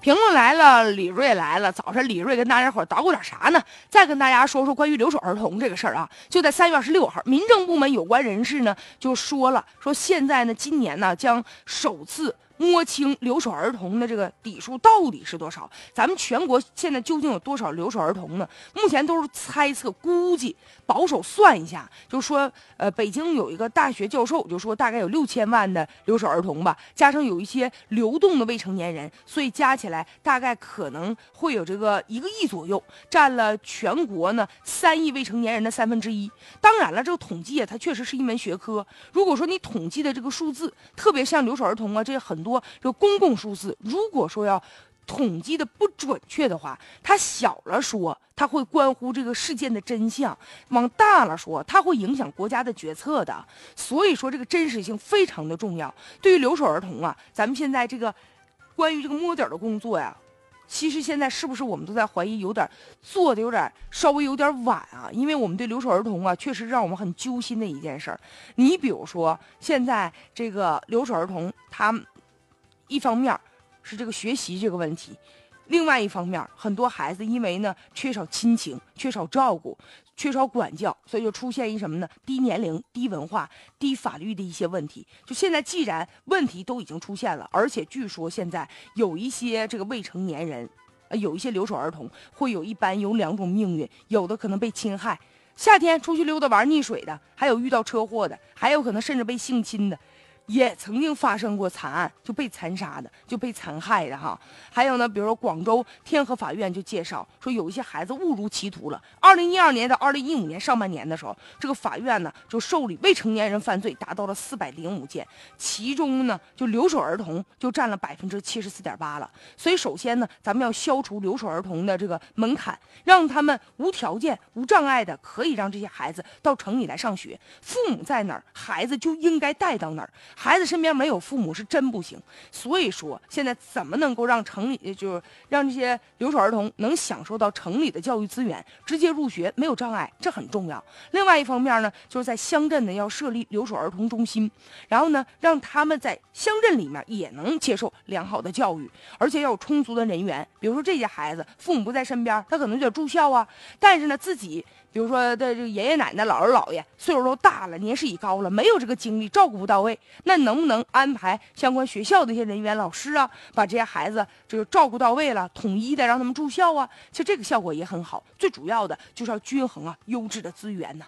评论来了，李瑞来了。早晨，李瑞跟大家伙捣鼓点啥呢？再跟大家说说关于留守儿童这个事儿啊。就在三月二十六号，民政部门有关人士呢就说了，说现在呢，今年呢将首次。摸清留守儿童的这个底数到底是多少？咱们全国现在究竟有多少留守儿童呢？目前都是猜测、估计，保守算一下，就说，呃，北京有一个大学教授就说，大概有六千万的留守儿童吧，加上有一些流动的未成年人，所以加起来大概可能会有这个一个亿左右，占了全国呢三亿未成年人的三分之一。当然了，这个统计啊，它确实是一门学科。如果说你统计的这个数字，特别像留守儿童啊，这很多。说这公共数字，如果说要统计的不准确的话，它小了说，它会关乎这个事件的真相；往大了说，它会影响国家的决策的。所以说，这个真实性非常的重要。对于留守儿童啊，咱们现在这个关于这个摸底的工作呀，其实现在是不是我们都在怀疑有点做的有点稍微有点晚啊？因为我们对留守儿童啊，确实让我们很揪心的一件事儿。你比如说，现在这个留守儿童他。一方面是这个学习这个问题，另外一方面，很多孩子因为呢缺少亲情、缺少照顾、缺少管教，所以就出现一什么呢？低年龄、低文化、低法律的一些问题。就现在，既然问题都已经出现了，而且据说现在有一些这个未成年人，呃，有一些留守儿童会有一般有两种命运，有的可能被侵害，夏天出去溜达玩溺水的，还有遇到车祸的，还有可能甚至被性侵的。也曾经发生过惨案，就被残杀的，就被残害的哈。还有呢，比如说广州天河法院就介绍说，有一些孩子误入歧途了。二零一二年到二零一五年上半年的时候，这个法院呢就受理未成年人犯罪达到了四百零五件，其中呢就留守儿童就占了百分之七十四点八了。所以首先呢，咱们要消除留守儿童的这个门槛，让他们无条件、无障碍的可以让这些孩子到城里来上学。父母在哪儿，孩子就应该带到哪儿。孩子身边没有父母是真不行，所以说现在怎么能够让城里就是让这些留守儿童能享受到城里的教育资源，直接入学没有障碍，这很重要。另外一方面呢，就是在乡镇呢要设立留守儿童中心，然后呢让他们在乡镇里面也能接受良好的教育，而且要有充足的人员。比如说这些孩子父母不在身边，他可能就得住校啊，但是呢自己。比如说，的这个爷爷奶奶、姥姥姥爷岁数都大了，年事已高了，没有这个精力照顾不到位，那能不能安排相关学校的一些人员、老师啊，把这些孩子这个照顾到位了，统一的让他们住校啊？其实这个效果也很好。最主要的就是要均衡啊，优质的资源呐。